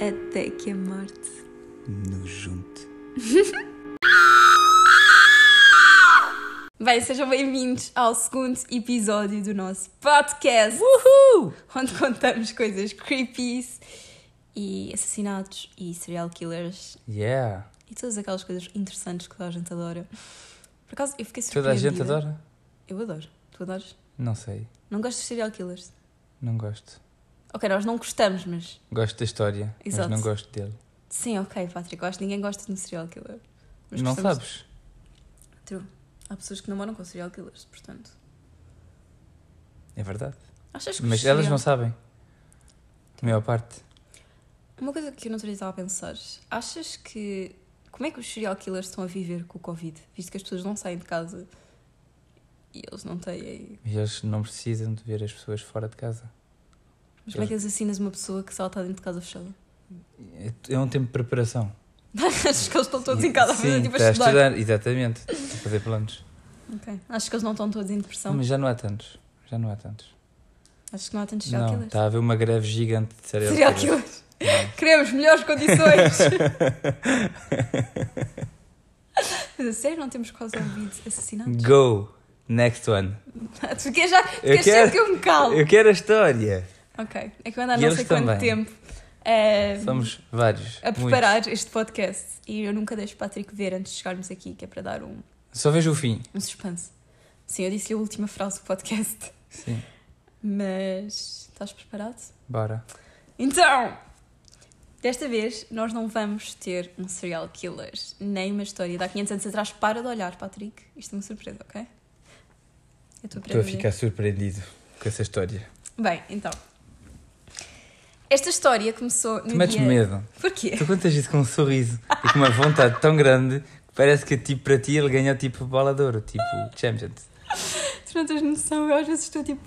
Até que a morte. nos junte. Bem, sejam bem-vindos ao segundo episódio do nosso podcast. Uhul! Onde contamos coisas creepy e assassinatos e serial killers Yeah! e todas aquelas coisas interessantes que toda a gente adora. Por acaso, eu fiquei Toda a gente adora? Eu adoro. Tu adoras? Não sei, Não gostas de serial killers? não gosto. Ok, nós não gostamos, mas... Gosto da história, Exato. mas não gosto dele. Sim, ok, Patrick. Eu acho que ninguém gosta de um serial killer. Mas não gostamos- sabes? True. Há pessoas que namoram com serial killers, portanto... É verdade. Achas que Mas elas não sabem. A maior parte. Uma coisa que eu não estava a pensar, achas que. Como é que os serial killers estão a viver com o Covid? Visto que as pessoas não saem de casa e eles não têm. E eles não precisam de ver as pessoas fora de casa. Mas como é que assassinas uma pessoa que só está dentro de casa fechada? É- É um tempo de preparação. Achas que eles estão todos em casa a fazer Sim, tipo a está a estudar? estudar, exatamente. A fazer planos. Ok. Achas que eles não estão todos em depressão? Mas já não há tantos. Já não há tantos. Achas que não há tantos serial Não, killers? está a haver uma greve gigante de serial, Serial killers. killers. Queremos melhores condições! Mas a sério, não temos quase ouvido assassinatos? Go! Next one. Tu queres já? Eu Queres quero- sempre que eu me calo? Eu quero a história. Ok. É que eu ando há não sei quanto também. tempo. eh, Somos vários. a preparar este podcast e eu nunca deixo o Patrick ver antes de chegarmos aqui, que é para dar um, muitos. Só vejo o fim. um suspense. Sim, eu disse-lhe a última frase do podcast, Sim. mas estás preparado? Bora. Então, desta vez nós não vamos ter um serial killer, nem uma história de há 500 anos atrás. Para de olhar, Patrick. Isto é uma surpresa, ok? Eu Estou a ficar surpreendido com essa história. Bem, então. Esta história começou no Tu metes dia... medo. Porquê? Tu contas isso com um sorriso e com uma vontade tão grande que parece que tipo, para ti ele ganhou tipo bola de ouro, tipo Champions. Tu não tens noção, eu às vezes estou tipo,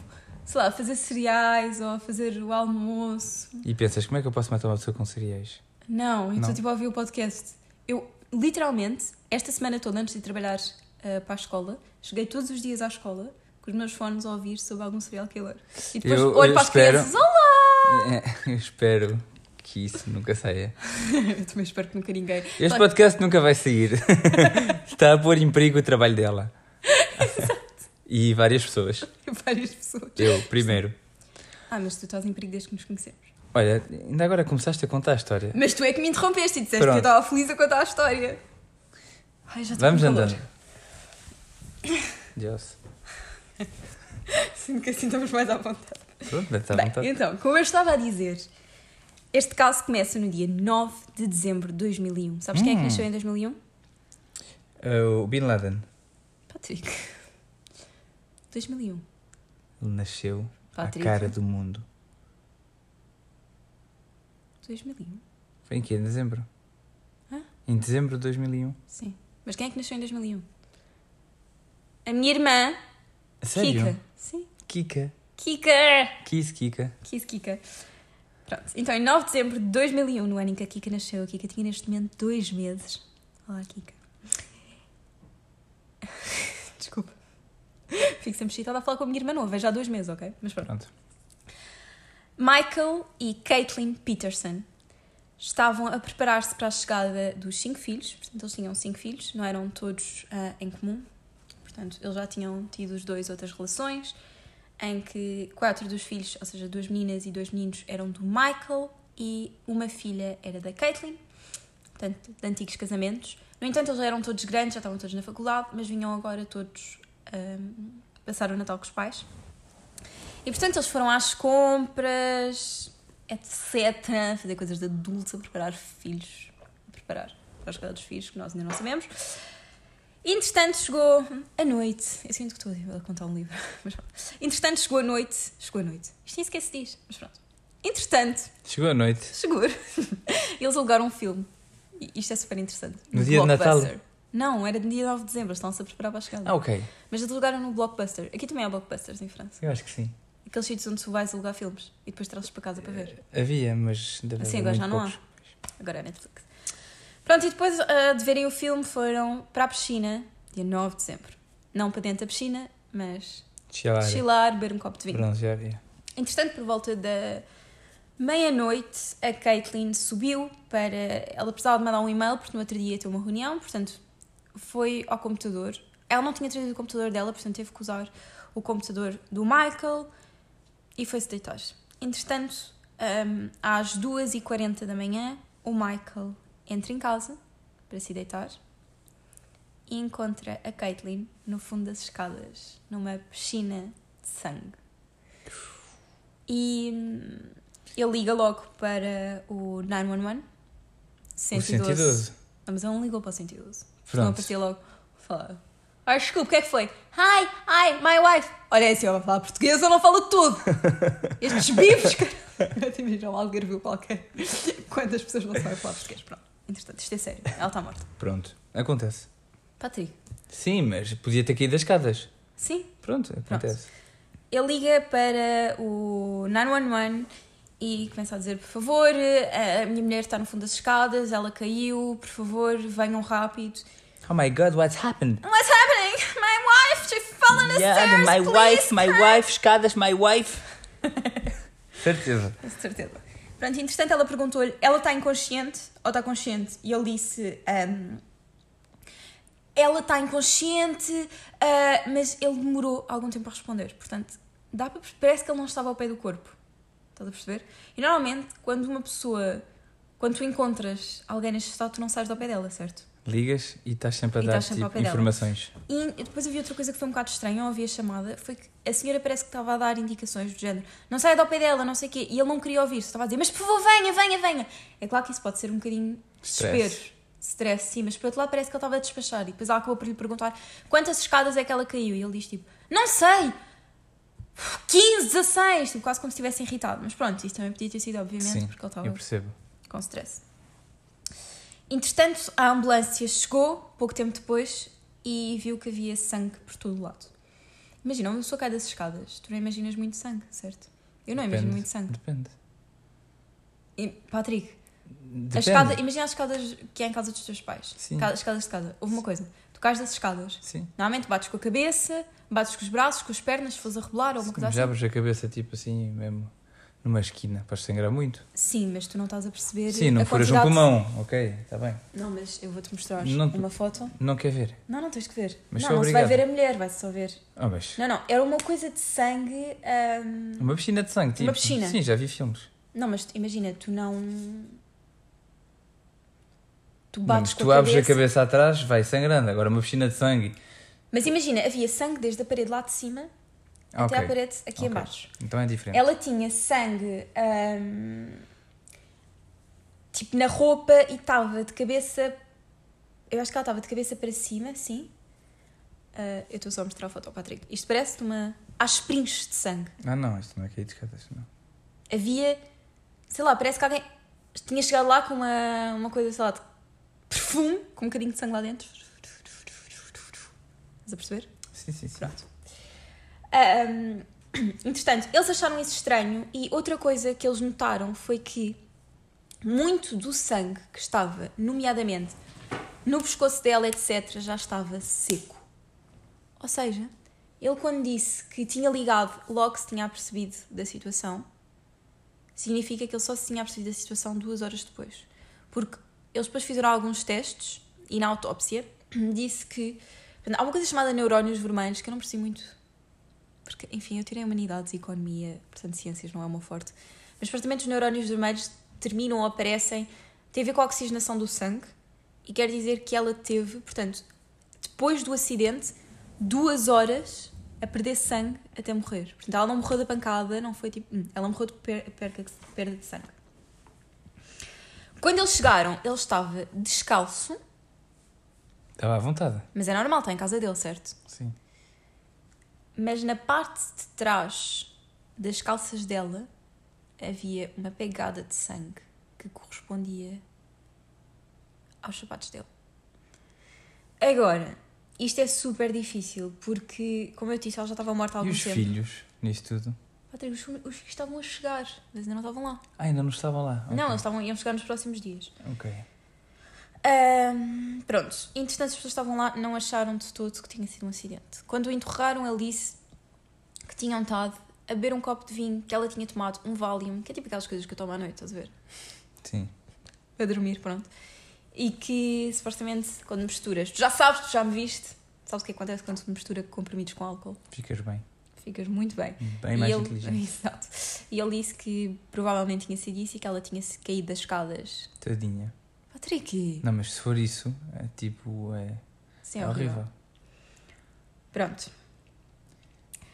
sei lá, a fazer cereais ou a fazer o almoço. E pensas, como é que eu posso matar uma pessoa com cereais? Não, eu Não. estou tipo a ouvir o podcast. Eu, literalmente, esta semana toda, antes de trabalhar eh, para a escola, cheguei todos os dias à escola com os meus fones a ouvir sobre algum serial killer. E depois Eu- olho eu para as espero- crianças, olá! É, eu espero que isso nunca saia. eu também espero que nunca ninguém. Este podcast nunca vai sair. Está a pôr em perigo o trabalho dela. E várias pessoas. Várias pessoas. Eu, primeiro. Ah, mas tu estás em perigo desde que nos conhecemos. Olha, ainda agora começaste a contar a história. Mas tu é que me interrompeste e disseste Pronto. que eu estava feliz a contar a história. Ai, já Vamos andando. Deus. Sinto que assim estamos mais à vontade. Pronto, à Bem, vontade. então, como eu estava a dizer, este caso começa no dia 9 de dezembro de 2001. Sabes quem é que Hum. nasceu em 2001? Ah, o Bin Laden. Patrick. 2001. Ele nasceu Patrick. à cara do mundo. 2001? Foi em que? Em dezembro? Hã? Em dezembro de 2001? Sim. Mas quem é que nasceu em 2001? A minha irmã, sério? Kika. Sim. Kika. Kika! Kiss Kika. Kiss Kika. Pronto. Então, em 9 de dezembro de 2001, no ano em que a Kika nasceu, a Kika tinha neste momento dois meses. Olá, Kika. Desculpa. Fico sempre excitada a falar com a minha irmã nova. É já dois meses, ok? Mas pronto. Pronto. Michael e Caitlin Peterson estavam a preparar-se para a chegada dos cinco filhos. Portanto, eles tinham cinco filhos, não eram todos ah, em comum. Portanto, eles já tinham tido os dois outras relações, em que quatro dos filhos, ou seja, duas meninas e dois meninos, eram do Michael e uma filha era da Caitlin, portanto, de antigos casamentos. No entanto, eles já eram todos grandes, já estavam todos na faculdade, mas vinham agora todos ahm, passar o Natal com os pais. E portanto eles foram às compras, etc. Fazer coisas de adultos, a preparar filhos. A preparar para a chegada dos filhos, que nós ainda não sabemos. Entretanto chegou a noite. Eu sinto que estou a contar um livro. Mas pronto. Entretanto chegou a noite. Chegou a noite. Isto nem sequer se diz, mas pronto. Entretanto, Chegou a noite. chegou. Eles alugaram um filme. E isto é super interessante. No dia de Natal? Não, era no dia 9 de dezembro. Estão-se a preparar para a chegada. Ah, ok. Mas eles alugaram no Blockbuster. Aqui também há Blockbusters em França. Eu acho que sim. Aqueles sítios onde tu vais alugar filmes e depois trazes para casa para ver. Havia, mas deve Sim, haver agora já não há. poucos. Agora é Netflix. Pronto, e depois ah, de verem o filme foram para a piscina, dia 9 de dezembro. Não para dentro da piscina, mas Chilar. chilar, beber um copo de vinho. Bronzear, yeah. Entretanto, por volta da Meia-noite, a Caitlyn subiu para. Ela precisava de mandar um e-mail porque no outro dia ia ter uma reunião, portanto, foi ao computador. Ela não tinha trazido o computador dela, portanto, teve que usar o computador do Michael e foi-se deitar. Entretanto, um, às 2h40 da manhã, o Michael entra em casa para se deitar e encontra a Caitlyn no fundo das escadas, numa piscina de sangue. E hum, ele liga logo para o 911. O 112. 112. Não, mas ele não ligou para o 112. Não Pronto. aparecia logo. Fala. Ah, desculpe, o que é que foi? Hi, hi, my wife. Olha, é assim, eu vou falar português, eu não falo tudo. Estes bifes. Eu te imagino um algarvio qualquer. Quantas pessoas não sabem falar português? Pronto. Entretanto, isto é sério. Ela está morta. Pronto. Acontece. Patrick. Sim, mas podia ter caído das escadas. Sim. Pronto, acontece. Ele liga para o 911 e começa a dizer: Por favor, a minha mulher está no fundo das escadas, ela caiu, por favor, venham rápido. Oh my god, what's happened? What's happening? My wife, she fell on the Yeah, stairs, my please. wife, my wife, escadas, my wife. Certeza. Certeza. Pronto, entretanto ela perguntou-lhe, ela está inconsciente ou está consciente? E ele disse, ahm, ela está inconsciente, ah, mas ele demorou algum tempo a responder. Portanto, dá para, parece que ele não estava ao pé do corpo. Estás a perceber? E normalmente, quando uma pessoa, quando tu encontras alguém neste estado, tu não sais ao pé dela, certo? Ligas e estás sempre a E dar sempre tipo, informações. E depois havia outra coisa que foi um bocado estranha ao ouvir a chamada, foi que a senhora parece que estava a dar indicações do género, não saia do pé dela, não sei o quê, e ele não queria ouvir, estava a dizer, mas por favor venha, venha, venha. É claro que isso pode ser um bocadinho Stress. desespero, stress, sim, mas por outro lado parece que ele estava a despachar, e depois ela acabou por lhe perguntar quantas escadas é que ela caiu, e ele diz tipo, não sei, 15, 16, tipo, quase como se estivesse irritado, mas pronto, isso também podia ter sido, obviamente, Sim, porque ele estava eu percebo. com stress. Entretanto, a ambulância chegou pouco tempo depois e viu que havia sangue por todo o lado. Imagina, uma pessoa cai das escadas, tu não imaginas muito sangue, certo? Eu não imagino Depende. muito sangue. Depende. E, Patrick, Depende. a escada, imagina as escadas que é em casa dos teus pais. Sim. As escadas de casa. Houve uma coisa, tu cais das escadas, Sim. normalmente bates com a cabeça, bates com os braços, com as pernas, se fores a rebolar ou uma coisa Sim, assim. a cabeça tipo assim, mesmo numa esquina, para sangrar muito. Sim, mas tu não estás a perceber. Sim, não furas um pulmão, ok, está bem. Não, mas eu vou-te mostrar Não- uma foto. Não quer ver. Não, não tens que ver. Mas não, não se vai obrigado. ver a mulher, vai-se só ver. Oh, mas Não, não, era uma coisa de sangue. ahm, uma piscina de sangue, tipo. Uma piscina. Sim, já vi filmes. Não, mas imagina, tu não. Tu Não, bates com tu a abres cabeça. a cabeça atrás, vai sangrando. Agora uma piscina de sangue. Mas imagina, havia sangue desde a parede lá de cima Ah, até ok. à parede aqui Ok. em baixo. Então é diferente. Ela tinha sangue ahm, tipo na roupa e estava de cabeça. Eu acho que ela estava de cabeça para cima, sim. Ah, eu estou só a mostrar a foto ao Patrick. Isto parece uma. Há esprinhos de sangue. Ah, não, isto não é cair de escadas, não. havia, sei lá, parece que alguém tinha chegado lá com uma, uma coisa, sei lá, de perfume, com um bocadinho de sangue lá dentro. Estás a perceber? Sim, sim, sim. Pronto. Ahm, entretanto, eles acharam isso estranho e outra coisa que eles notaram foi que muito do sangue que estava, nomeadamente no pescoço dela, etc., já estava seco. Ou seja, ele quando disse que tinha ligado logo se tinha apercebido da situação, significa que ele só se tinha apercebido da situação duas horas depois. Porque eles depois fizeram alguns testes e na autópsia disse que. Há uma coisa chamada neurónios vermelhos que eu não percebi muito. Porque, enfim, eu tirei humanidades e economia, portanto, ciências não é o meu forte. Mas, supostamente, os neurónios vermelhos terminam ou aparecem. tem a ver com a oxigenação do sangue e quer dizer que ela teve, portanto, depois do acidente, duas horas a perder sangue até morrer. Portanto, ela não morreu da pancada, não foi tipo. hum, Ela morreu de perda de sangue. Quando eles chegaram, ele estava descalço, Estava à vontade. mas é normal, está em casa dele, certo? Sim. Mas na parte de trás das calças dela havia uma pegada de sangue que correspondia aos sapatos dele. Agora, isto é super difícil porque, como eu disse, ela já estava morta há E algum os tempo. filhos, nisto tudo? Patrick, os, os filhos estavam a chegar, mas ainda não estavam lá. Ah, ainda não estavam lá. Não, eles estavam, iam chegar nos próximos dias. Ok. Ahm, pronto, entretanto as pessoas estavam lá, não acharam de todo que tinha sido um acidente. Quando o interrogaram, ele disse que tinham estado a beber um copo de vinho que ela tinha tomado um Valium, que é tipo aquelas coisas que eu tomo à noite, estás a ver? Sim. Para dormir, pronto. E que supostamente quando misturas, tu já sabes, tu já me viste, sabes o que acontece quando se mistura comprimidos com álcool? Ficas bem. Ficas muito bem. Bem E mais ele, inteligente. Exato. E ele disse que provavelmente tinha sido isso e que ela tinha caído das escadas. Tadinha. Patrick! Não, mas se for isso, é tipo. É, Sim, é é horrível. horrível. Pronto.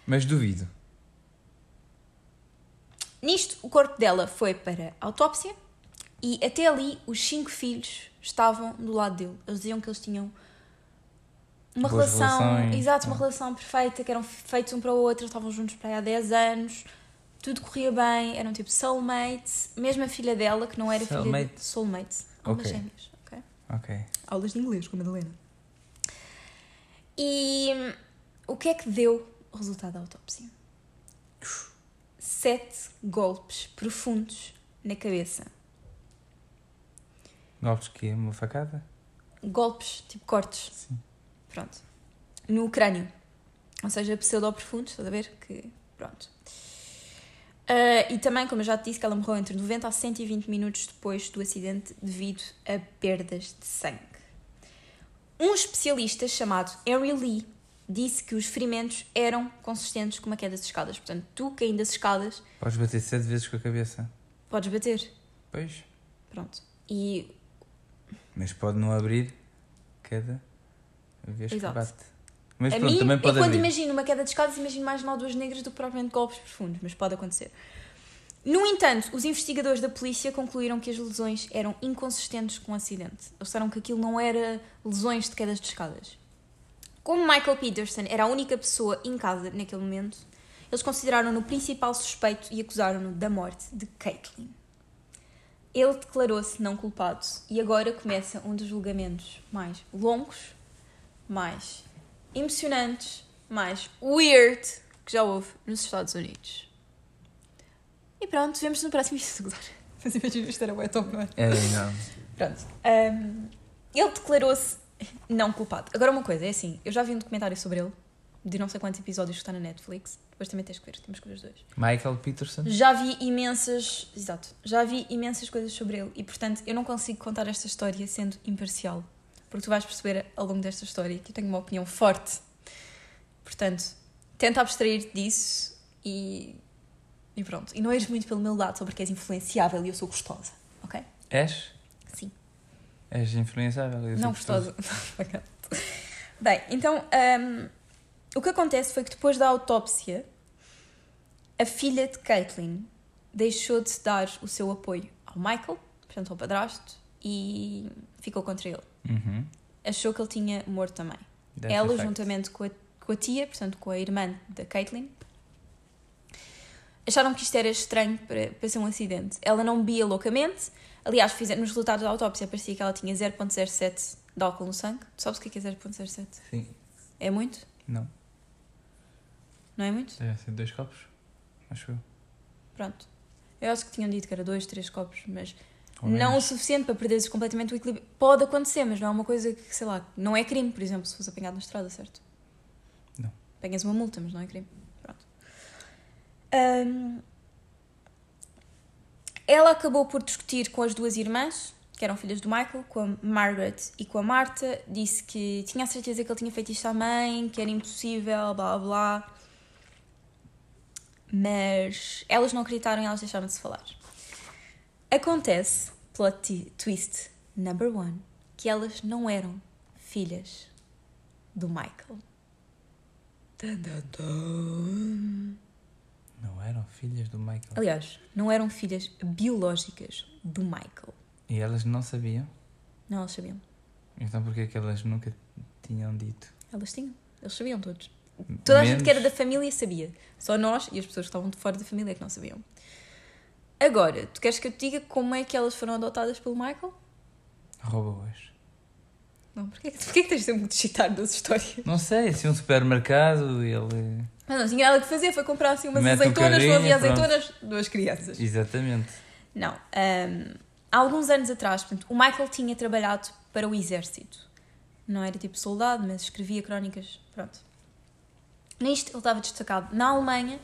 Mas duvido. Nisto, o corpo dela foi para a autópsia e até ali os cinco filhos estavam do lado dele. Eles diziam que eles tinham uma Boas relação, relações. exato, uma Ah. relação perfeita, que eram feitos um para o outro, estavam juntos para aí há 10 anos, tudo corria bem, eram tipo soulmates, mesmo a filha dela, que não era filha Soulmate? de soulmate, almas Ok. gêmeas, ok? Ok. Aulas de inglês com a Madalena. E hum, o que é que deu o resultado da autópsia? Sete golpes profundos na cabeça. Golpes que é uma facada? Golpes, tipo cortes. Sim. Pronto. No crânio. Ou seja, pseudo-profundos, estás a ver? Que, pronto. Ah, e também, como eu já te disse, que ela morreu entre 90 a 120 minutos depois do acidente devido a perdas de sangue. Um especialista chamado Henry Lee disse que os ferimentos eram consistentes com uma queda de escadas. Portanto, tu caindo das escadas, Podes bater sete vezes com a cabeça. podes bater. Pois. Pronto. E Mas pode não abrir cada vez Exato. que bate. Mas a pronto, mim, também eu pode quando abrir. imagino uma queda de escadas, imagino mais nódoas negras do que propriamente golpes profundos, mas pode acontecer. No entanto, os investigadores da polícia concluíram que as lesões eram inconsistentes com o acidente. Eles disseram que aquilo não era lesões de quedas de escadas. Como Michael Peterson era a única pessoa em casa naquele momento, eles consideraram-no o principal suspeito e acusaram-no da morte de Caitlin. Ele declarou-se não culpado e agora começa um dos julgamentos mais longos, mais emocionantes, mais weird que já houve nos Estados Unidos. E pronto, vemos no próximo episódio. Mas imagina isto era o top, não é? É, não. Pronto. Ahm, ele declarou-se não culpado. Agora uma coisa, é assim, eu já vi um documentário sobre ele, de não sei quantos episódios que está na Netflix. Depois também tens que ver, temos que ver os dois. Michael Peterson. Já vi imensas. Exato. Já vi imensas coisas sobre ele e, portanto, eu não consigo contar esta história sendo imparcial. Porque tu vais perceber ao longo desta história que eu tenho uma opinião forte. Portanto, tenta abstrair disso e. E pronto. E não és muito pelo meu lado, só porque és influenciável e eu sou gostosa, ok? És? Sim. És influenciável. eu sou Não gostosa. Bem, então, hum, o que acontece foi que depois da autópsia, a filha de Caitlin deixou de dar o seu apoio ao Michael, portanto ao padrasto, e ficou contra ele. Uhum. Achou que ele tinha morto também. That's Ela, juntamente com a, com a tia, portanto com a irmã da Caitlin, acharam que isto era estranho para, para ser um acidente. Ela não bebia loucamente. Aliás, fizeram, nos resultados da autópsia parecia que ela tinha 0.07 de álcool no sangue. Tu sabes o que é que é 0.07? Sim. É muito? Não. Não é muito? Deve ser dois copos. Acho eu. Pronto. Eu acho que tinham dito que era dois, três copos, mas não o suficiente para perderes completamente o equilíbrio. Pode acontecer, mas não é uma coisa que, sei lá, não é crime, por exemplo, se fosse apanhado na estrada, certo? Não. Pegas uma multa, mas não é crime. Pronto. Ahm, ela acabou por discutir com as duas irmãs, que eram filhas do Michael, com a Margaret e com a Marta. Disse que tinha a certeza que ele tinha feito isto à mãe, que era impossível, blá blá blá. Mas elas não acreditaram e elas deixaram de se falar. Acontece, plot twist number one, que elas não eram filhas do Michael. Dun, dun, dun. Não eram filhas do Michael. Aliás, não eram filhas biológicas do Michael. E elas não sabiam? Não, elas sabiam. Então porquê que elas nunca tinham dito? Elas tinham. Eles sabiam todos. Toda a gente Menos- que era da família sabia. Só nós e as pessoas que estavam de fora da família é que não sabiam. Agora, tu queres que eu te diga como é que elas foram adotadas pelo Michael? Roubou-as. Não, porquê, porquê que tens de citar das histórias? Não sei, se um supermercado ele. Mas não tinha nada que fazer, foi comprar assim umas Mete um azeitonas, carrinho, não havia pronto. azeitonas, duas crianças. Exatamente. Não. hum, há alguns anos atrás, portanto, o Michael tinha trabalhado para o exército. Não era tipo soldado, mas escrevia crónicas. Pronto. Nisto, ele estava destacado na Alemanha,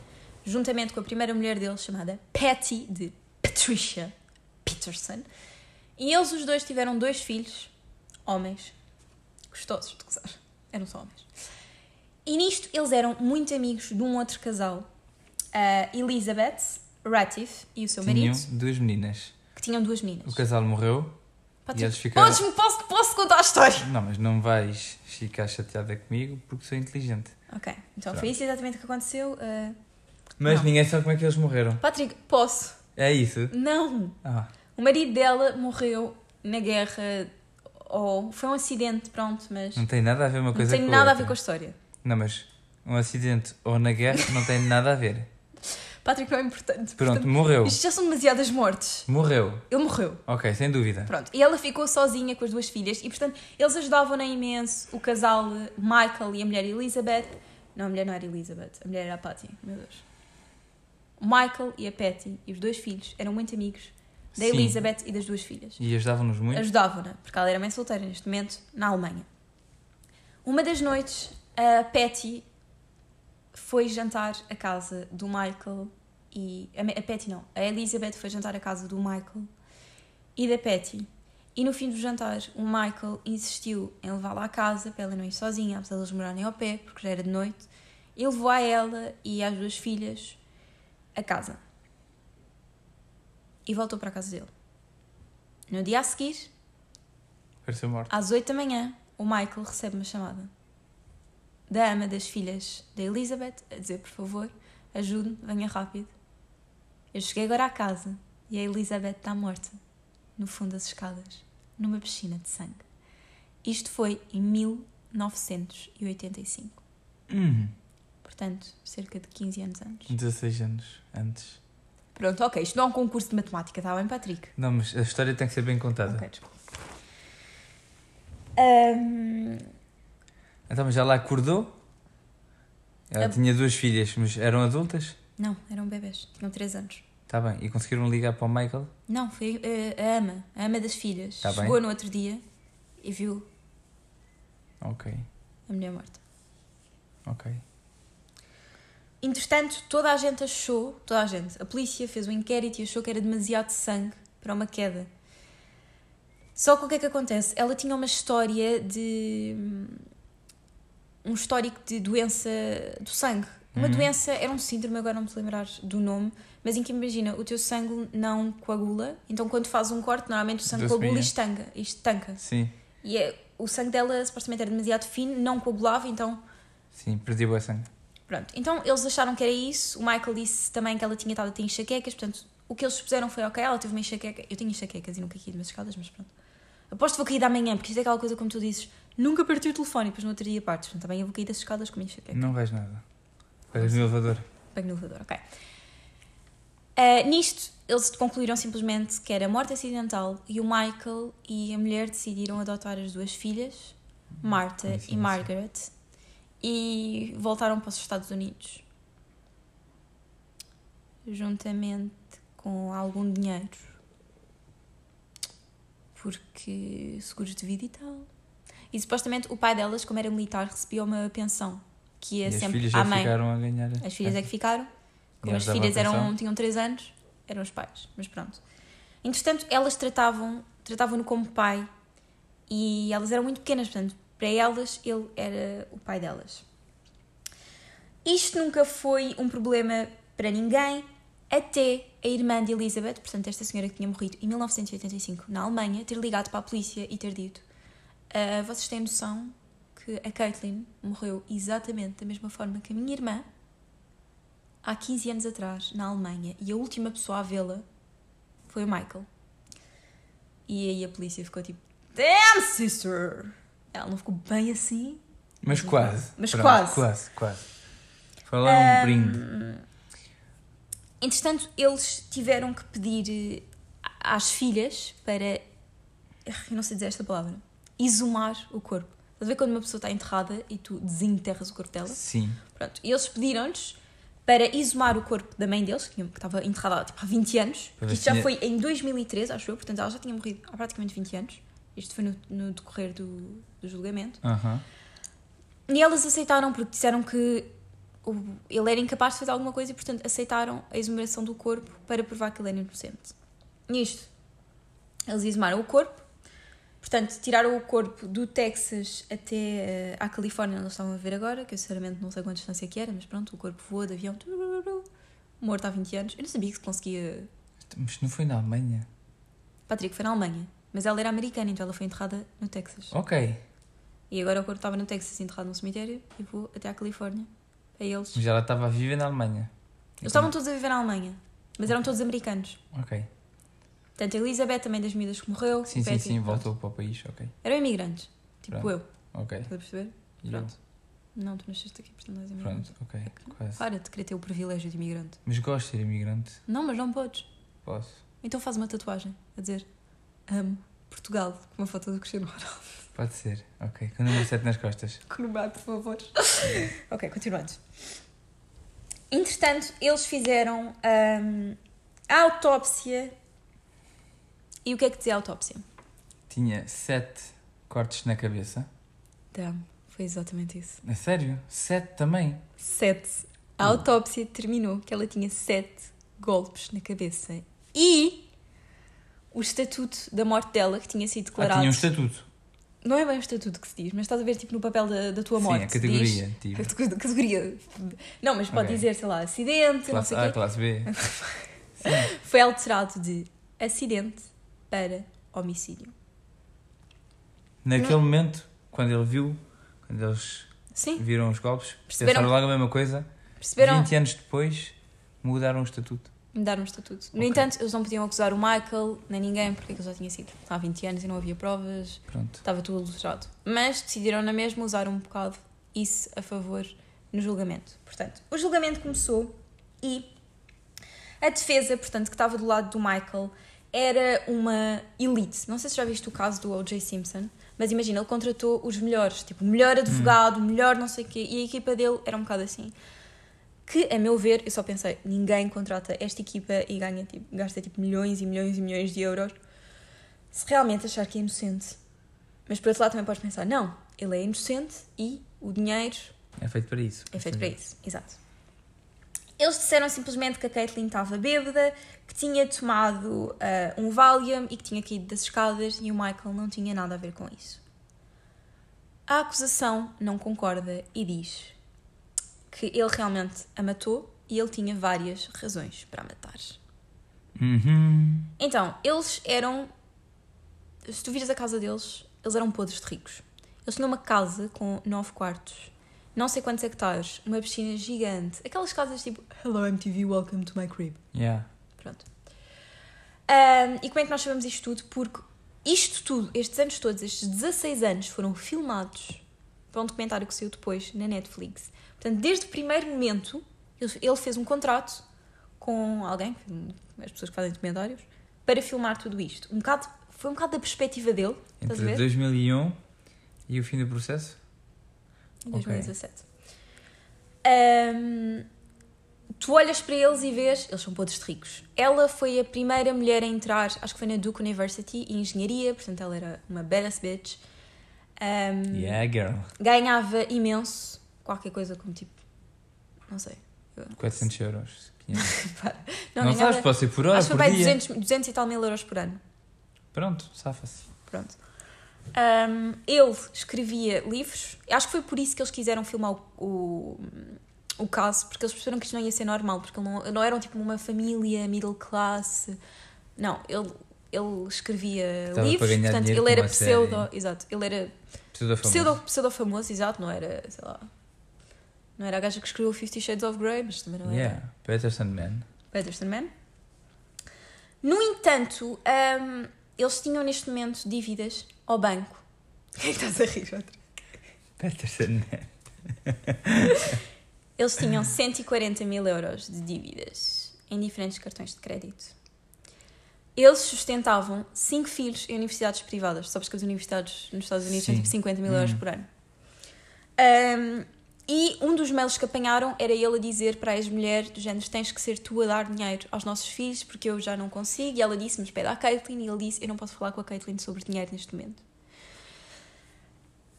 juntamente com a primeira mulher dele, chamada Patty, de Patricia Peterson. E eles os dois tiveram dois filhos, homens, gostosos de gozar. Eram só homens. E nisto eles eram muito amigos de um outro casal, a Elizabeth Ratiff e o seu Tinham marido, duas meninas. que tinham duas meninas. O casal morreu. Podes- e eles ficaram- Podes-me, posso, posso contar a história? Não, mas não vais ficar chateada comigo porque sou inteligente. Ok, então Pronto. foi isso exatamente o que aconteceu. Uh, Mas Não. ninguém sabe como é que eles morreram. Patrick, posso? É isso? Não! Ah, O marido dela morreu na guerra, ou foi um acidente, pronto, mas não tem nada a ver uma não coisa tem com nada a ver com a história. Não, mas um acidente ou na guerra não tem nada a ver. Patrick não é importante. Pronto, portanto, morreu. Isto já são demasiadas mortes. Morreu. Ele morreu. Ok, sem dúvida. Pronto. E ela ficou sozinha com as duas filhas e, portanto, eles ajudavam-na imenso. O casal eh, Michael e a mulher Elizabeth. Não, a mulher não era Elizabeth, a mulher era a Patty. Meu Deus. O Michael e a Patty e os dois filhos eram muito amigos da Sim. Elizabeth e das duas filhas. E ajudavam-nos muito. Ajudavam-na, porque ela era mãe solteira neste momento, na Alemanha. Uma das noites, a Patty foi jantar à casa do Michael e. A, a Patty não, a Elizabeth foi jantar à casa do Michael e da Patty. E no fim do jantar, o Michael insistiu em levá-la à casa para ela não ir sozinha, apesar de eles morarem ao pé, porque já era de noite. E levou a ela e às duas filhas a casa. E voltou para a casa dele. No dia a seguir, Pareceu morto. às 8 da manhã, o Michael recebe uma chamada da ama das filhas da Elizabeth a dizer: Por favor, ajude-me, venha rápido. Eu cheguei agora à casa e a Elizabeth está morta, no fundo das escadas, numa piscina de sangue. Isto foi em 1985, Hum, portanto, cerca de 15 anos antes. 16 anos antes. Pronto, ok, isto não é um concurso de matemática, está bem, Patrick? Não, mas a história tem que ser bem contada. Ok, desculpa. Ahm, Então, mas ela acordou? Ela A- tinha duas filhas, mas eram adultas? não, eram bebês, tinham 3 anos. Tá bem. E conseguiram ligar para o Michael? Não, foi eh, a ama, a ama das filhas. Tá Chegou bem. no outro dia e viu Ok, a mulher morta. ok. Entretanto, toda a gente achou, toda a gente, a polícia fez um inquérito e achou que era demasiado sangue para uma queda. Só que o que é que acontece? Ela tinha uma história de. um histórico de doença do sangue. Uma Uhum. doença, era um síndrome, agora não me lembrar do nome, mas em que imagina, o teu sangue não coagula, então quando faz um corte, normalmente o sangue coagula e estanca. E estanca. Sim, E é, o sangue dela supostamente era demasiado fino, não coagulava, então sim, perdi o sangue. Pronto. Então eles acharam que era isso. O Michael disse também que ela tinha estado a ter enxaquecas, portanto o que eles supuseram foi: ok, ela teve uma enxaqueca. Eu tenho enxaquecas e nunca caí de umas escadas, mas pronto. Aposto que vou cair da manhã, porque isto é aquela coisa como tu dizes: nunca partiu o telefone e depois no outro dia partes. Portanto, também eu vou cair das escadas com uma enxaqueca. Não vais nada. Vais no elevador. Pego no elevador, ok. Ah, nisto, eles concluíram simplesmente que era morte acidental e o Michael e a mulher decidiram adotar as duas filhas, Martha e. Margaret, e voltaram para os Estados Unidos. Juntamente com algum dinheiro. Porque seguros de vida e tal. E supostamente o pai delas, como era militar, recebia uma pensão que ia e as sempre filhas à já mãe. ficaram a ganhar. As filhas é que ficaram. Como E as filhas eram, tinham 3 anos, eram os pais. Mas pronto. Entretanto, elas tratavam, tratavam-no como pai e elas eram muito pequenas, portanto, para elas, ele era o pai delas. Isto nunca foi um problema para ninguém, até a irmã de Elizabeth, portanto, esta senhora que tinha morrido em 1985 na Alemanha, ter ligado para a polícia e ter dito: "Ah, Vocês têm noção que a Caitlyn morreu exatamente da mesma forma que a minha irmã há 15 anos atrás, na Alemanha, e a última pessoa a vê-la foi o Michael. E aí a polícia ficou tipo: Damn, sister! Ela não ficou bem assim. Mas quase. Mas Pronto, quase. Quase, quase. Foi lá um brinde. Entretanto, eles tiveram que pedir eh, às filhas para. Eu não sei dizer esta palavra. Exumar o corpo. Estás a ver quando uma pessoa está enterrada e tu desenterras o corpo dela? Sim. Pronto. E eles pediram-nos para exumar o corpo da mãe deles, que estava enterrada tipo, há 20 anos. Ver Isto já foi em 2013, acho eu. Portanto, ela já tinha morrido há praticamente 20 anos. Isto foi no, no decorrer do, do julgamento. Aham. E elas aceitaram porque disseram que ele era incapaz de fazer alguma coisa e, portanto, aceitaram a exumação do corpo para provar que ele era inocente. Nisto, eles exumaram o corpo, portanto, tiraram o corpo do Texas até eh, à Califórnia, onde eles estavam a ver agora, que eu sinceramente não sei quanta distância que era, mas pronto, o corpo voou de avião, morto há 20 anos. Eu não sabia que se conseguia. Mas não foi na Alemanha? Patrick foi na Alemanha, mas ela era americana, então ela foi enterrada no Texas. Ok. E agora o corpo estava no Texas enterrado num cemitério e vou até à Califórnia. A eles. Mas ela estava a viver na Alemanha. Eles estavam todos a viver na Alemanha, mas eram todos americanos. Ok. Portanto, a Elizabeth também das miúdas que morreu. Sim, sim, sim, voltou para o país, ok. Eram imigrantes. Tipo Pronto. eu. Ok. Estás a perceber? E eu? Pronto. Não, tu nasceste aqui, portanto não és imigrante. Pronto, ok. Quase. Para de querer ter o privilégio de imigrante. Mas gosto de ser imigrante. Não, mas não podes. Posso. Então faz uma tatuagem a dizer amo Portugal com uma foto do Cristiano Ronaldo. Pode ser. Ok. Com o número 7 nas costas. Conomar, por favor. ok, continuando. Entretanto, eles fizeram hum, a autópsia. E o que é que dizia a autópsia? Tinha 7 cortes na cabeça. Damn, foi exatamente isso. A sério? 7 também? Sete. A autópsia determinou que ela tinha sete golpes na cabeça. E o estatuto da morte dela, que tinha sido Ah, declarado. tinha um estatuto. Não é bem o estatuto que se diz, mas estás a ver tipo no papel da, da tua Sim, morte. a categoria. Diz, Tipo. Cate- categoria. Não, mas pode Ok. dizer, sei lá, acidente, não Classe sei o A, quê. classe B. Foi alterado de acidente para homicídio. Naquele momento, quando ele viu, quando eles Sim, viram os golpes, Perceberam? pensaram logo a mesma coisa. perceberam? 20 anos depois, mudaram o estatuto. Mudaram o estatuto. No entanto, eles não podiam acusar o Michael, nem ninguém, porque ele já tinha sido há 20 anos e não havia provas. Pronto. Estava tudo ilustrado. Mas decidiram na mesma usar um bocado isso a favor no julgamento. Portanto, o julgamento começou e a defesa, portanto, que estava do lado do Michael, era uma elite. Não sei se já viste o caso do O.J. Simpson, mas imagina, ele contratou os melhores, tipo, o melhor advogado, o melhor não sei o quê, e a equipa dele era um bocado assim. Que, a meu ver, eu só pensei, ninguém contrata esta equipa e ganha, tipo, gasta tipo milhões e milhões e milhões de euros se realmente achar que é inocente. Mas por outro lado também podes pensar, não, ele é inocente e o dinheiro É feito para isso. é feito para isso. Exato. Eles disseram simplesmente que a Caitlyn estava bêbada, que tinha tomado ah, um Valium e que tinha caído das escadas e o Michael não tinha nada a ver com isso. A acusação não concorda e diz que ele realmente a matou e ele tinha várias razões para a matar. Uhum. Então, eles eram. Se tu viras a casa deles, eles eram podres de ricos. Eles tinham uma casa com nove quartos, não sei quantos hectares, uma piscina gigante. Aquelas casas tipo Hello MTV, welcome to my crib. Yeah. Pronto. Ahm, e como é que nós sabemos isto tudo? Porque isto tudo, estes anos todos, estes 16 anos, foram filmados para um documentário que saiu depois na Netflix. Portanto, desde o primeiro momento, ele fez um contrato com alguém, as pessoas que fazem documentários, para filmar tudo isto. Um bocado, foi um bocado da perspectiva dele, Entre ver? 2001 e o fim do processo? Em Ok. 2017. Ahm, tu olhas para eles e vês, eles são podres de ricos. Ela foi a primeira mulher a entrar, acho que foi na Duke University, em engenharia, portanto ela era uma badass bitch. Ahm, Yeah, girl. Ganhava imenso, qualquer coisa como tipo, não sei. 400 euros. 500. Não, Não, sabes, pode ser por hora, acho que foi bem dia. 200, 200 e tal mil euros por ano. Pronto, safa-se. Pronto. Um, ele escrevia livros. Acho que foi por isso que eles quiseram filmar o, o, o caso, porque eles perceberam que isto não ia ser normal, porque não, não eram tipo uma família middle class. Não, ele, ele escrevia Estava livros, portanto, ele era uma série. pseudo. Exato, ele era Pseudo famoso. pseudo, pseudo famoso, exato, não era, sei lá. Não era a gaja que escreveu Fifty Shades of Grey, mas também não era. Yeah, Peterson Man. Peterson Man. No entanto, hum, eles tinham neste momento dívidas ao banco. Que é que estás a rir, outra? Peterson Man. Eles tinham 140 mil euros de dívidas em diferentes cartões de crédito. Eles sustentavam cinco filhos em universidades privadas. Sabes que as universidades nos Estados Unidos têm Sim. tipo 50 mil euros Hum. por ano. Hum, e um dos mails que apanharam era ele a dizer para a ex-mulher do género tens que ser tu a dar dinheiro aos nossos filhos porque eu já não consigo. E ela disse, mas pede à Caitlyn. E ele disse, eu não posso falar com a Caitlyn sobre dinheiro neste momento.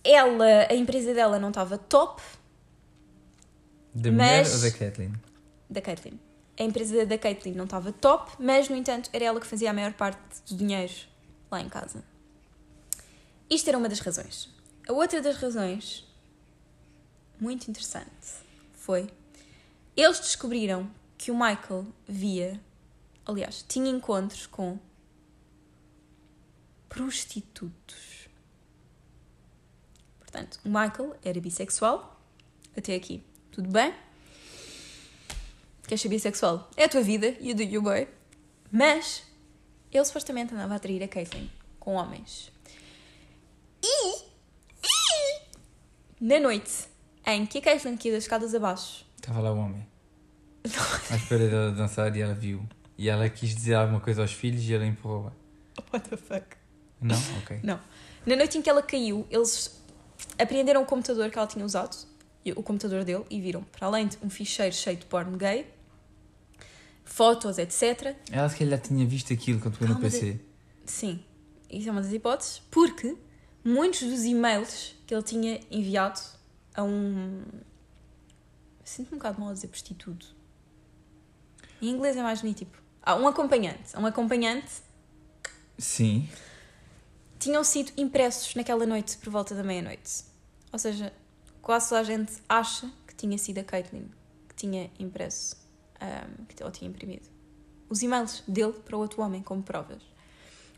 Ela, a empresa dela não estava top, Da mulher ou da Kathleen? da Caitlyn. A empresa da Caitlyn não estava top, mas, no entanto, era ela que fazia a maior parte do dinheiro lá em casa. Isto era uma das razões. A outra das razões, muito interessante, foi eles descobriram que o Michael via, aliás, tinha encontros com prostitutos. Portanto, o Michael era bissexual, até aqui, tudo bem? Queres ser bissexual? É a tua vida, you do you boy. Mas ele supostamente andava a atrair a Caitlyn com homens. E, e na noite em que a Caitlyn caiu das escadas abaixo, Estava lá o homem. À espera dela dançar e ela viu. E ela quis dizer alguma coisa aos filhos e ele empurrou-a. what the fuck? Não? Ok. Não. Na noite em que ela caiu, eles apreenderam o computador que ela tinha usado, e o computador dele, e viram, para além de um ficheiro cheio de porno gay, fotos, etc. Ela se calhar tinha visto aquilo quando foi no Calma, PC. Sim, isso é uma das hipóteses, porque muitos dos e-mails que ele tinha enviado a um. Sinto-me um bocado mal a dizer prostituto. Em inglês é mais bonito, tipo. Ah, um acompanhante. Um acompanhante Sim. tinham sido impressos naquela noite por volta da meia-noite. Ou seja, quase toda a gente acha que tinha sido a Caitlyn que tinha impresso, ahm, que, ou tinha imprimido, os e-mails dele para o outro homem como provas.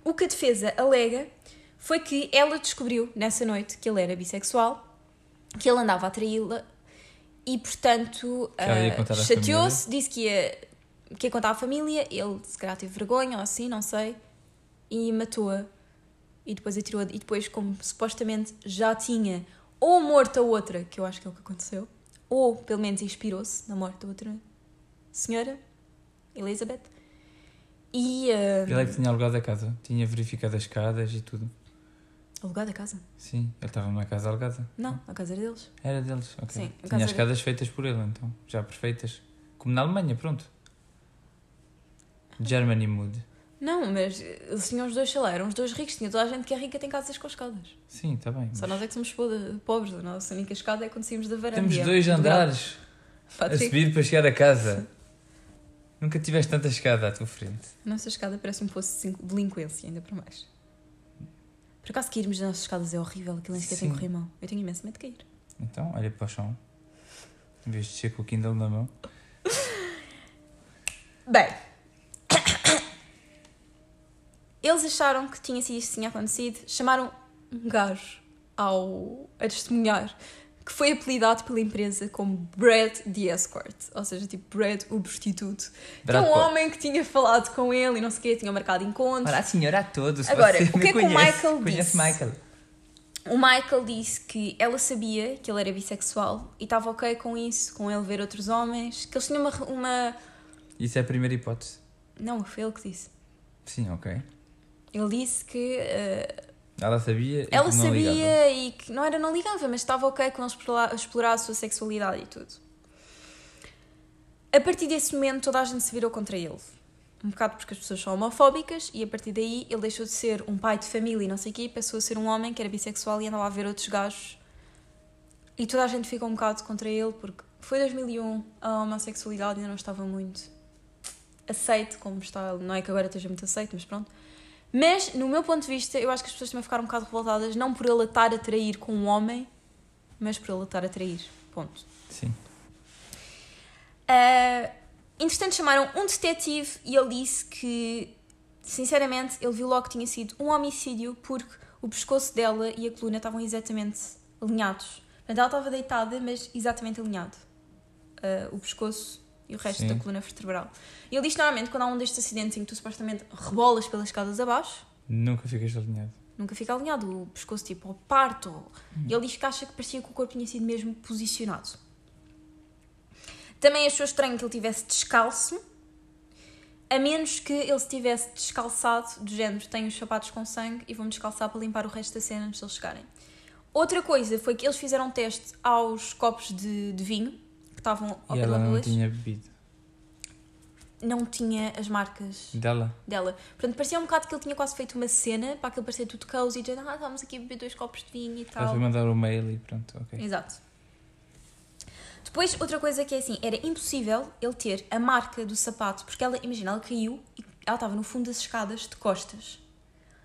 O que a defesa alega foi que ela descobriu nessa noite que ele era bissexual, que ele andava a traí-la e, portanto, à chateou-se, disse que ia, que ia contar à família, ele se calhar teve vergonha ou assim, não sei, e matou-a e depois atirou e depois como supostamente já tinha ou morto a outra, que eu acho que é o que aconteceu, ou pelo menos inspirou-se na morte da outra senhora, Elizabeth, e uh, Ele é que tinha alugado a casa. Tinha verificado as escadas e tudo. Alugada a casa? Sim, ele estava numa casa alugada. Não, a casa era deles. Era deles, ok. Sim, a Tinha casa as era- escadas feitas por ele, então. Já perfeitas. Como na Alemanha, pronto. Germany Mood. Não, mas eles tinham os dois salários, eram os dois ricos, tinha toda a gente que é rica tem casas com escadas. Sim, está bem. Só mas nós é que somos po- pobres, a nossa única escada é quando saímos da varanda. Temos e é dois muito andares a Patrick, subir para chegar a casa. Nunca tiveste tanta escada à tua frente. a nossa escada parece um poço de delinquência, ainda para mais. Por acaso cairmos nossas escadas é horrível, aquilo nem sequer tem Sim. corrimão. Eu tenho imenso medo de cair. Então, olha para o chão. Em vez de ser com o Kindle na mão. Bem, eles acharam que tinha sido isto tinha acontecido, chamaram um gajo ao, a testemunhar que foi apelidado pela empresa como Brad the Escort, ou seja, tipo Brad o prostituto, Brad que é um homem que tinha falado com ele e não sei o quê, tinha marcado encontros. Olá, senhora, a todos. Agora, o que é que o conhece. Michael Conhece disse? Michael. O Michael disse que ela sabia que ele era bissexual e estava ok com isso, com ele ver outros homens, que eles tinham uma. uma... Isso é a primeira hipótese. Não, foi ele que disse. Sim, ok. Ele disse que eh, Ela sabia e ela que não sabia ligava. e que não era não ligava, mas estava ok com ele explorar, explorar a sua sexualidade e tudo. A partir desse momento toda a gente se virou contra ele. Um bocado porque as pessoas são homofóbicas e a partir daí ele deixou de ser um pai de família e não sei o quê, passou a ser um homem que era bissexual e andava a ver outros gajos. E toda a gente ficou um bocado contra ele porque foi 2001, a homossexualidade ainda não estava muito aceite como está, não é que agora esteja muito aceite, mas pronto. Mas, no meu ponto de vista, eu acho que as pessoas também ficaram um bocado revoltadas, não por ele estar a trair com um homem, mas por ele estar a trair. Ponto. Sim. Uh, entretanto, chamaram um detetive e ele disse que, sinceramente, ele viu logo que tinha sido um homicídio porque o pescoço dela e a coluna estavam exatamente alinhados. Portanto, ela estava deitada, mas exatamente alinhado. Uh, o pescoço e o resto Sim. da coluna vertebral. E ele diz normalmente, quando há um destes acidentes em que tu supostamente rebolas pelas escadas abaixo, Nunca ficas alinhado. nunca fica alinhado, o pescoço tipo ao parto. ou- E ele diz que acha que parecia que o corpo tinha sido mesmo posicionado. Também achou estranho que ele tivesse descalço, a menos que ele estivesse descalçado, do género, tenho os sapatos com sangue e vou-me descalçar para limpar o resto da cena antes de eles chegarem. Outra coisa foi que eles fizeram um teste aos copos de, de vinho estavam ao E pé ela da não luz. tinha bebido. Não tinha as marcas Dela? dela. Portanto, parecia um bocado que ele tinha quase feito uma cena para aquilo parecer tudo cozy, dizendo, ah, estamos aqui a beber dois copos de vinho e Ela tal. foi mandar o mail e pronto, ok. Exato. Depois, outra coisa que é assim, era impossível ele ter a marca do sapato, porque ela, imagina, ela caiu e ela estava no fundo das escadas de costas.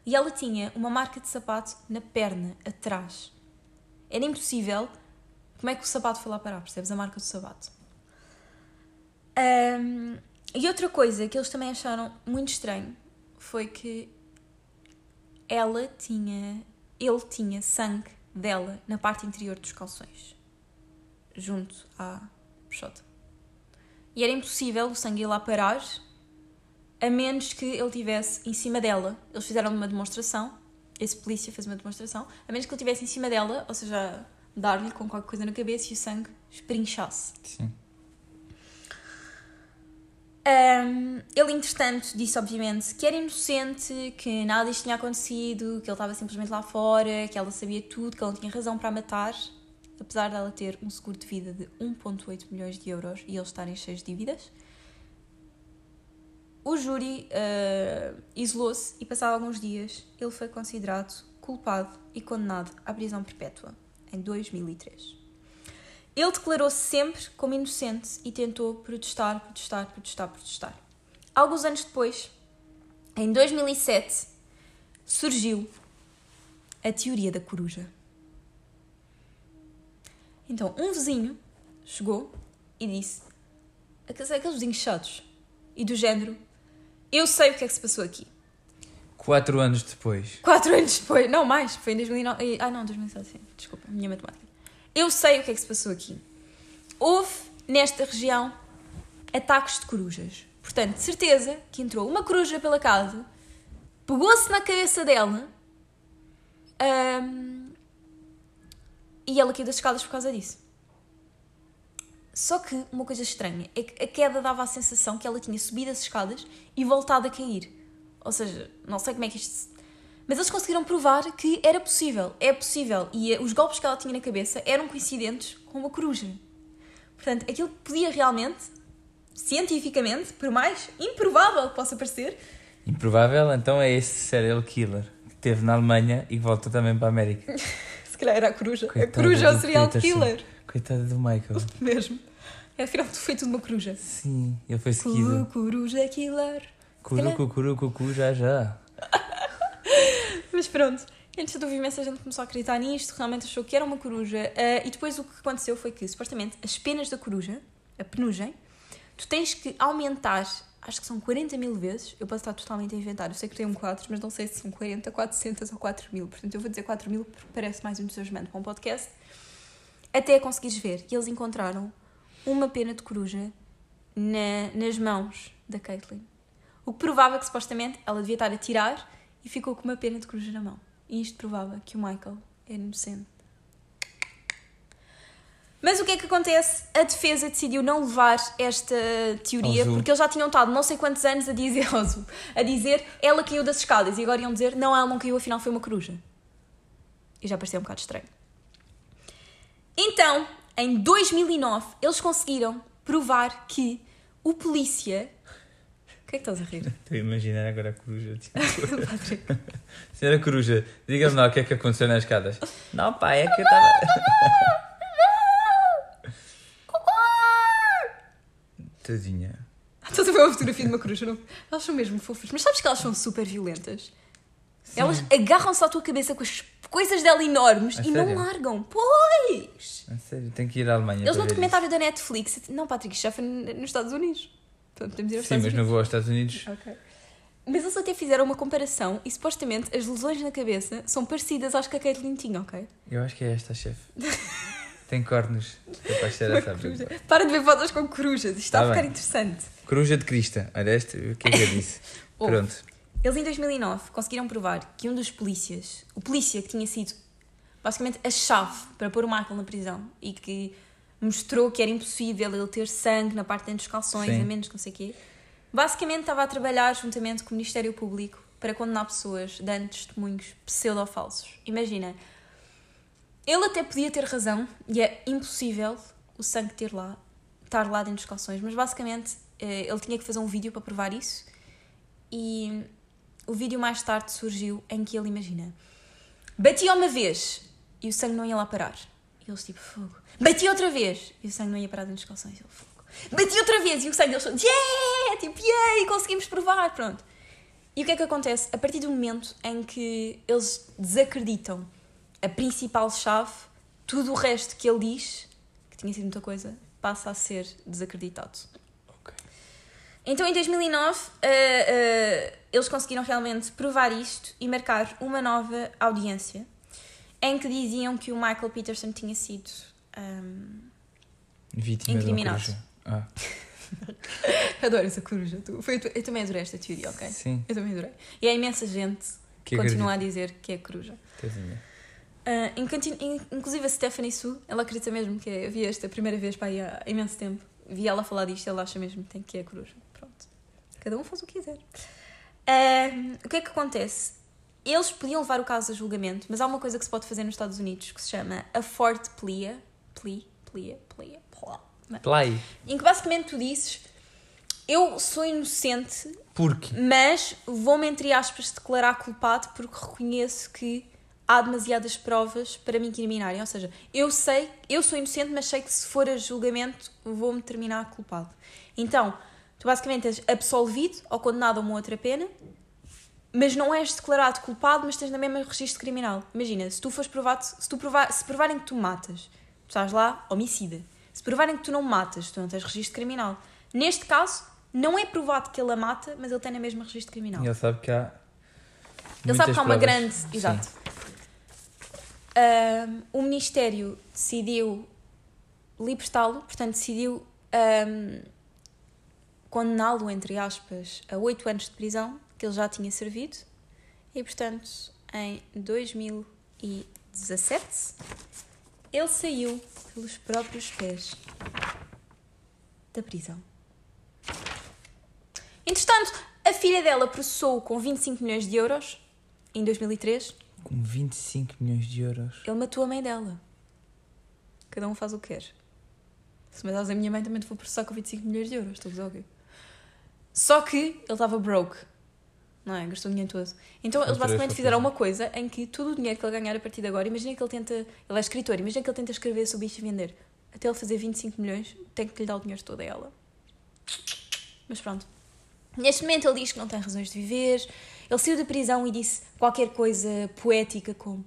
E ela tinha uma marca de sapato na perna, atrás. Era impossível. Como é que o sapato foi lá parar? Percebes? A marca do sapato. Um, e outra coisa que eles também acharam muito estranho foi que ela tinha. Ele tinha sangue dela na parte interior dos calções, junto à peixota. E era impossível o sangue ir lá parar, a menos que ele tivesse em cima dela. Eles fizeram uma demonstração, esse polícia fez uma demonstração, a menos que ele tivesse em cima dela, ou seja, dar-lhe com qualquer coisa na cabeça e o sangue esprinchasse. Sim. Um, ele, entretanto, disse, obviamente, que era inocente, que nada disto tinha acontecido, que ele estava simplesmente lá fora, que ela sabia tudo, que ela não tinha razão para a matar, apesar dela ter um seguro de vida de 1,8 milhões de euros e eles estarem cheios de dívidas. O júri uh, isolou-se e, passado alguns dias, ele foi considerado culpado e condenado à prisão perpétua, em 2003. Ele declarou-se sempre como inocente e tentou protestar, protestar, protestar, protestar. Alguns anos depois, em 2007, surgiu a teoria da coruja. Então, um vizinho chegou e disse: aqueles vizinhos chatos e do género, eu sei o que é que se passou aqui. Quatro anos depois. Quatro anos depois, não mais, foi em 2009. Ah, não, 2007, sim. Desculpa, minha matemática. Eu sei o que é que se passou aqui. Houve, nesta região, ataques de corujas. Portanto, de certeza que entrou uma coruja pela casa, pegou-se na cabeça dela um, e ela caiu das escadas por causa disso. Só que uma coisa estranha é que a queda dava a sensação que ela tinha subido as escadas e voltado a cair. Ou seja, não sei como é que isto mas eles conseguiram provar que era possível, é possível. E eh, os golpes que ela tinha na cabeça eram coincidentes com uma coruja. Portanto, aquilo podia realmente, cientificamente, por mais improvável que possa parecer. Improvável, então é esse serial killer que teve na Alemanha e que voltou também para a América. Se calhar era a coruja. Coitada a coruja é o serial Peterson. killer. Coitada do Michael. Mesmo. É, afinal, foi tudo uma coruja. Sim, ele foi seguido. Coruja killer. Curucu, curucu, já já. Mas pronto, entretanto houve imensa gente começou a acreditar nisto, realmente achou que era uma coruja. Uh, e depois o que aconteceu foi que, supostamente, as penas da coruja, a penugem, tu tens que aumentar, acho que são 40 mil vezes. Eu posso estar totalmente a inventar, eu sei que tem um 4, mas não sei se são 40, 400 ou 4 mil. Portanto, eu vou dizer 4 mil porque parece mais entusiasmante para um podcast. Até conseguires ver. E eles encontraram uma pena de coruja na, nas mãos da Caitlyn. O que provava que supostamente ela devia estar a tirar e ficou com uma pena de coruja na mão. E isto provava que o Michael era inocente. Mas o que é que acontece? A defesa decidiu não levar esta teoria porque eles já tinham estado não sei quantos anos a dizer, a dizer ela caiu das escadas e agora iam dizer não, ela não caiu, afinal foi uma coruja. E já parecia um bocado estranho. Então, em 2009, eles conseguiram provar que o polícia que é que estás a rir? Estou a imaginar agora a coruja. Tipo... Senhora Coruja, diga-me lá o que é que aconteceu nas escadas. Não, pá, é que eu estava. Tadinha. Estás a ver uma fotografia de uma coruja? Não? Elas são mesmo fofas. Mas sabes que elas são super violentas? Sim. Elas agarram-se à tua cabeça com as coisas dela enormes a e sério? não largam. Pois! A sério, tenho que ir à Alemanha. Eles no documentário da Netflix. Não, Patrick, foi nos Estados Unidos. Podemos ir aos Sim, Estados mas Unidos. não vou aos Estados Unidos. Ok. Mas eles até fizeram uma comparação e supostamente as lesões na cabeça são parecidas às que a Caitlyn tinha, ok? Eu acho que é esta, chefe. Tem cornos. Capaz de ser essa Para de ver fotos com corujas, isto está tá a ficar bem. interessante. Coruja de crista. Olha este, o que é que eu disse? Pronto. Eles em 2009 conseguiram provar que um dos polícias, o polícia que tinha sido basicamente a chave para pôr o Michael na prisão e que mostrou que era impossível ele ter sangue na parte dentro dos calções, Sim. a menos que não sei o quê. Basicamente estava a trabalhar juntamente com o Ministério Público para condenar pessoas dando testemunhos pseudo-falsos. Imagina, ele até podia ter razão e é impossível o sangue ter lá, estar lá dentro dos calções, mas basicamente eh, ele tinha que fazer um vídeo para provar isso e o vídeo mais tarde surgiu em que ele imagina batia uma vez e o sangue não ia lá parar E eles tipo, fogo. Bati outra vez! E o sangue não ia parar dentro dos calções. Ele, fogo. Bati outra vez! E o sangue deles, yeah! Tipo, yeah! Conseguimos provar! Pronto. E o que é que acontece? A partir do momento em que eles desacreditam a principal chave, tudo o resto que ele diz, que tinha sido muita coisa, passa a ser desacreditado. Então, em 2009, eh, eh, eles conseguiram realmente provar isto e marcar uma nova audiência em que diziam que o Michael Peterson tinha sido. ahm, Vítima Incriminado. Ah, Adoro essa coruja. Tu. Foi, eu também adorei esta teoria, ok? sim. Eu também adorei. E há imensa gente Que continua a dizer que é coruja. Tadinha. In- inclusive a Stephanie Su, ela acredita mesmo que é, eu vi esta primeira vez para aí há imenso tempo. Vi ela falar disto, ela acha mesmo que tem que é coruja. Pronto. Cada um faz o que quiser. Ah, o que é que acontece? Eles podiam levar o caso a julgamento, mas há uma coisa que se pode fazer nos Estados Unidos que se chama a forte plia. Plia, plia, plia, plá. Play. Em que basicamente tu dizes: Eu sou inocente, Porque? mas vou-me, entre aspas, declarar culpado porque reconheço que há demasiadas provas para me incriminarem. Ou seja, eu sei, eu sou inocente, mas sei que se for a julgamento vou-me terminar culpado. Então, tu basicamente és absolvido ou condenado a uma outra pena, mas não és declarado culpado, mas tens na mesma registro criminal. Imagina, se tu fores provado, se, tu provar, se provarem que tu matas, tu estás lá, homicida. Se provarem que tu não matas, tu não tens registro criminal. Neste caso, não é provado que ele a mata, mas ele tem na mesma registro criminal. E ele sabe que há. Ele sabe que há uma provas. grande. Exato. Ahm, o Ministério decidiu libertá-lo, portanto, decidiu ahm, condená-lo, entre aspas, a 8 anos de prisão, que ele já tinha servido, e, portanto, em 2017, ele saiu pelos próprios pés da prisão. Entretanto, a filha dela processou-o com 25 milhões de euros em 2003. Com 25 milhões de euros. Ele matou a mãe dela. Cada um faz o que quer. Se me das a minha mãe, também te vou processar com 25 milhões de euros. Estou a dizer o quê? Só que ele estava broke. Não é? Gastou o dinheiro todo. Então eles basicamente fizeram uma coisa em que todo o dinheiro que ele ganhar a partir de agora, imagina que ele tenta. Ele é escritor, imagina que ele tenta escrever sobre isto e vender. Até ele fazer 25 milhões, tem que lhe dar o dinheiro todo a ela. Mas pronto. Neste momento ele diz que não tem razões de viver. Ele saiu da prisão e disse qualquer coisa poética como: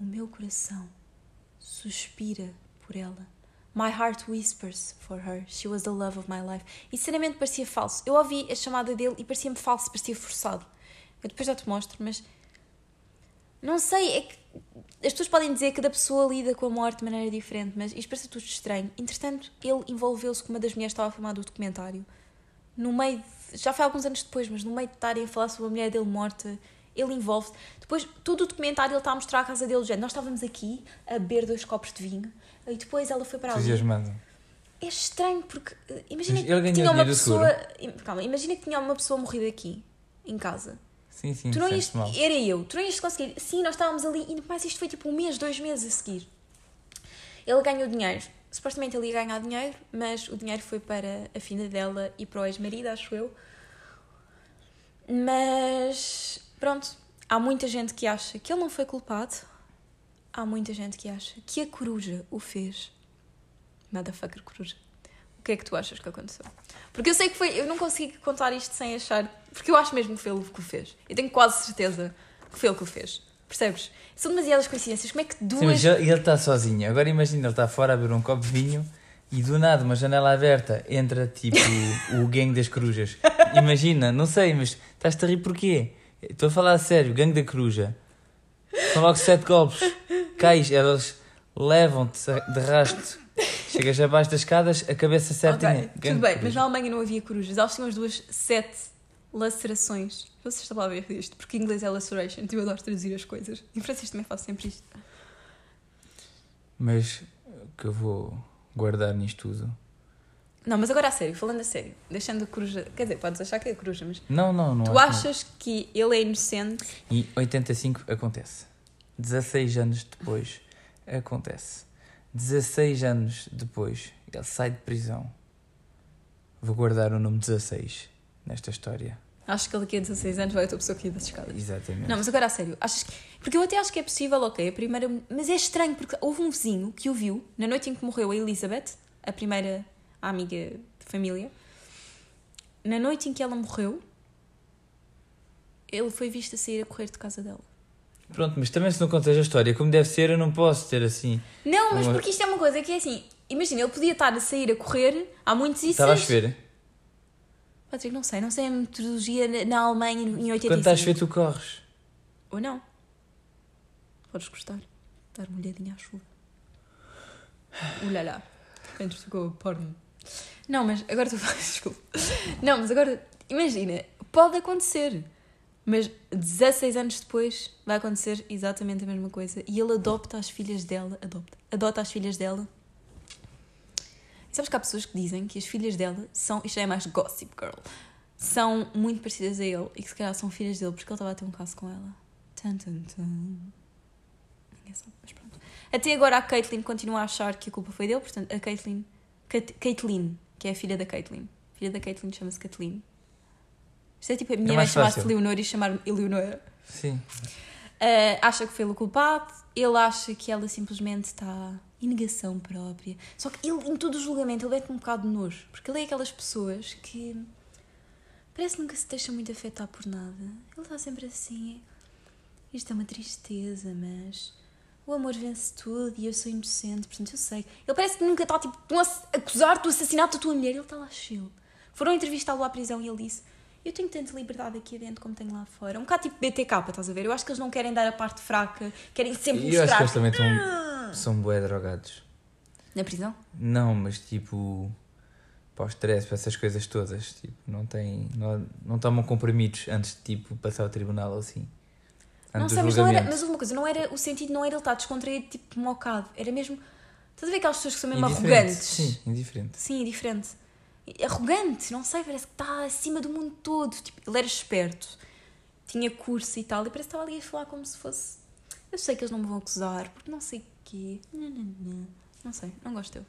O meu coração suspira por ela. My heart whispers for her. She was the love of my life. E sinceramente parecia falso. Eu ouvi a chamada dele e parecia-me falso, parecia forçado. Eu depois já te mostro, mas. Não sei, é que. As pessoas podem dizer que cada pessoa lida com a morte de maneira diferente, mas isto parece tudo estranho. Entretanto, ele envolveu-se com uma das mulheres que estava a filmar do documentário. No meio. de- já foi alguns anos depois, mas no meio de estarem a falar sobre a mulher dele morta, ele envolve-se. Depois, todo o documentário ele está a mostrar a casa dele. género, Nós estávamos aqui a beber dois copos de vinho e depois ela foi para ali. Entusiasmado. É estranho porque eh, imagina Mas que tinha uma pessoa. Calma, imagina que tinha uma pessoa morrida aqui, em casa. Sim, sim, tu não ias, era eu, tu não ias conseguir. Sim, nós estávamos ali, e mais isto foi tipo um mês, dois meses a seguir. Ele ganhou dinheiro. Supostamente ele ia ganhar dinheiro, mas o dinheiro foi para a filha dela e para o ex-marido, acho eu. Mas pronto, há muita gente que acha que ele não foi culpado. Há muita gente que acha que a coruja o fez. Motherfucker coruja. O que é que tu achas que aconteceu? Porque eu sei que foi. Eu não consigo contar isto sem achar. Porque eu acho mesmo que foi ele que o fez. Eu tenho quase certeza que foi ele que o fez. Percebes? São demasiadas coincidências. Como é que duas. Sim, mas ele está sozinho. Agora imagina, ele está fora a beber um copo de vinho e do nada, uma janela aberta, entra tipo o gangue das corujas. Imagina, não sei, mas estás-te a rir porquê? Estou a falar a sério, gangue da coruja. São logo sete golpes. Cais, elas levam-te de rasto. Chegas abaixo das escadas, a cabeça certinha. Ok, Gangue tudo bem, mas na Alemanha não havia corujas. Elas tinham as duas sete lacerações. Vocês estão a ver isto, porque em inglês é laceration. Eu adoro traduzir as coisas. Em francês também faço sempre isto. Mas o que eu vou guardar nisto tudo. Não, mas agora a sério, falando a sério, deixando a coruja. Quer dizer, podes achar que é coruja, mas. Não, não, não. tu achas que ele é inocente? não. E 85 acontece. 16 anos depois acontece. 16 anos depois ele sai de prisão. Vou guardar o número 16 nesta história. Acho que ele daqui a 16 anos vai outra pessoa que ia das escadas. Exatamente. Não, mas agora a sério, achas que... Porque eu até acho que é possível, ok, a primeira... Mas é estranho, porque houve um vizinho que o viu na noite em que morreu a Elizabeth, a primeira amiga de família. Na noite em que ela morreu, ele foi visto a sair a correr de casa dela. Pronto, mas também se não contas a história como deve ser, eu não posso ter assim. Não, mas Uma- porque isto é uma coisa que é assim... Imagina, ele podia estar a sair a correr há muitos e Estava a chover. Patrick, não sei, não sei a metodologia na- na Alemanha em 85. Quando está a chover, tu corres. Ou não. Podes gostar. Dar uma olhadinha à chuva. Ulala. Antes ficou porno. Não, mas agora tu fazes desculpa. Não, mas agora, imagina, pode acontecer. Mas 16 anos depois vai acontecer exatamente a mesma coisa. E ele adopta as filhas dela. Adopta. Adota as filhas dela. E sabes que há pessoas que dizem que as filhas dela são. Isto é mais gossip girl. São muito parecidas a ele e que se calhar são filhas dele porque ele estava a ter um caso com ela. Tum, tum, tum. Ninguém sabe, mas pronto. Até agora a Caitlyn continua a achar que a culpa foi dele, portanto a Caitlyn. Caitlyn, que é a filha da Caitlyn. A filha da Caitlyn chama-se Kathleen. Isto é tipo a minha mãe mais chamar-se fácil. Leonor e chamar-me Eleonora. Sim. Uh, acha que foi ele o culpado, ele acha que ela simplesmente está em negação própria. Só que ele, em todo o julgamento, ele mete um bocado de nojo, porque ele é aquelas pessoas que parece que nunca se deixa muito afetar por nada. Ele está sempre assim. Isto é uma tristeza, mas o amor vence tudo e eu sou inocente, portanto eu sei. Ele parece que nunca está tipo, a acusar do assassinato da tua mulher, ele está lá chill. Foram entrevistá-lo à prisão e ele disse: Eu tenho tanta liberdade aqui dentro como tenho lá fora. Um bocado tipo BTK, estás a ver? Eu acho que eles não querem dar a parte fraca, querem sempre E eu acho que mostrar. eles também estão, são bué drogados. Na prisão? Não, mas tipo. Para o stress, para essas coisas todas. Tipo, não têm. Não, não tomam comprimidos antes de tipo, passar ao tribunal assim. Não sei, mas não era. Mas uma coisa, não era. O sentido não era ele estar descontraído, tipo, mocado. Era mesmo. Estás a ver aquelas pessoas que são mesmo Indiferente, arrogantes? Sim, indiferente. Sim, diferente. Arrogante, não sei, parece que está acima do mundo todo. Tipo, ele era esperto, tinha curso e tal, e parece que estava ali a falar como se fosse. Eu sei que eles não me vão acusar, porque não sei o quê. Não, não, não. Não sei, não gosto dele.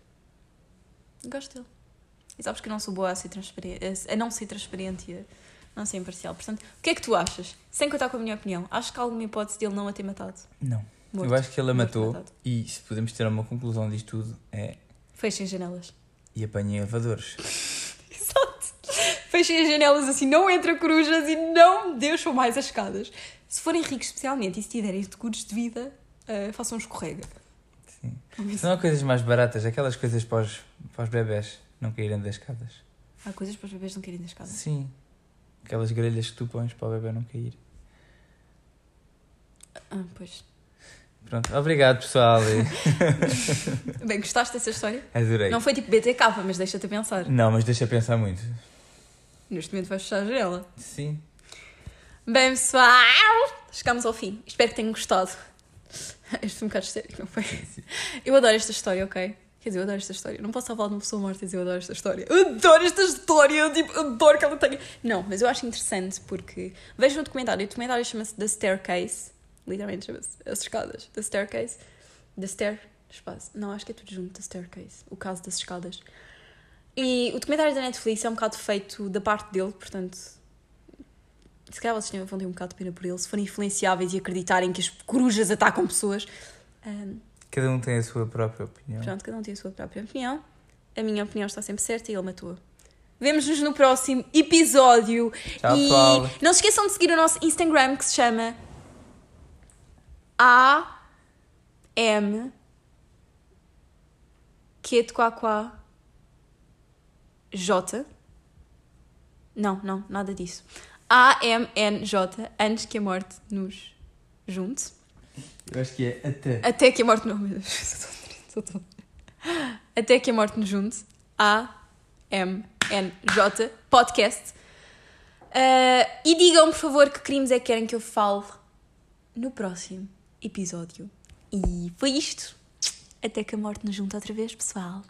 Gosto dele. E sabes que eu não sou boa a, ser transparente, a não ser transparente e a não ser imparcial. Portanto, o que é que tu achas? Sem contar com a minha opinião, acho que há alguma hipótese dele não a ter matado? Não. Morto. Eu acho que ele a matou. matado. E se podemos ter uma conclusão disto tudo, é. Fechem as janelas. E apanhei elevadores. Exato. Fechem as janelas assim, não entra corujas e não deixam mais as escadas. Se forem ricos especialmente e se tiverem seguros de vida, uh, façam escorrega. Sim. Se não há coisas mais baratas, aquelas coisas para os, para os bebés não caírem das escadas. Há coisas para os bebês não querem das escadas. Sim. Aquelas grelhas que tu pões para o bebê não cair. Ah, pois. Pronto, obrigado pessoal. Bem, gostaste dessa história? Adorei. Não foi tipo BTK, mas deixa-te a pensar. Não, mas deixa pensar muito. Neste momento vais fechar a janela. Sim. Bem, pessoal, chegamos ao fim. Espero que tenham gostado. Este foi um bocado sério, não foi? Eu adoro esta história, ok? Quer dizer, eu adoro esta história. Não posso falar de uma pessoa morta e dizer eu adoro esta história. Eu adoro esta história, eu tipo, adoro que ela tenha. Não, mas eu acho interessante porque. Vejam o documentário. O documentário chama-se The Staircase. Literalmente chama-se As Escadas. The Staircase. The Stair. Espaço. Não, acho que é tudo junto. The Staircase. O caso das escadas. E o documentário da Netflix é um bocado feito da parte dele, portanto. Se calhar vocês vão ter um bocado de pena por ele. Se forem influenciáveis e acreditarem que as corujas atacam pessoas. Ahm, Cada um tem a sua própria opinião. Pronto, cada um tem a sua própria opinião. A minha opinião está sempre certa e ele matou. Vemo-nos no próximo episódio. Tchau, e pessoal. não se esqueçam de seguir o nosso Instagram que se chama A M quá, J. Não, não, nada disso. A M N J antes que a morte nos junte. Eu acho que é até. Até que a morte não. Meu Deus, Até que a morte nos junte. A M N J podcast. Ah, e digam, por favor, que crimes é que querem que eu fale no próximo episódio. E foi isto. Até que a morte nos junta outra vez, pessoal.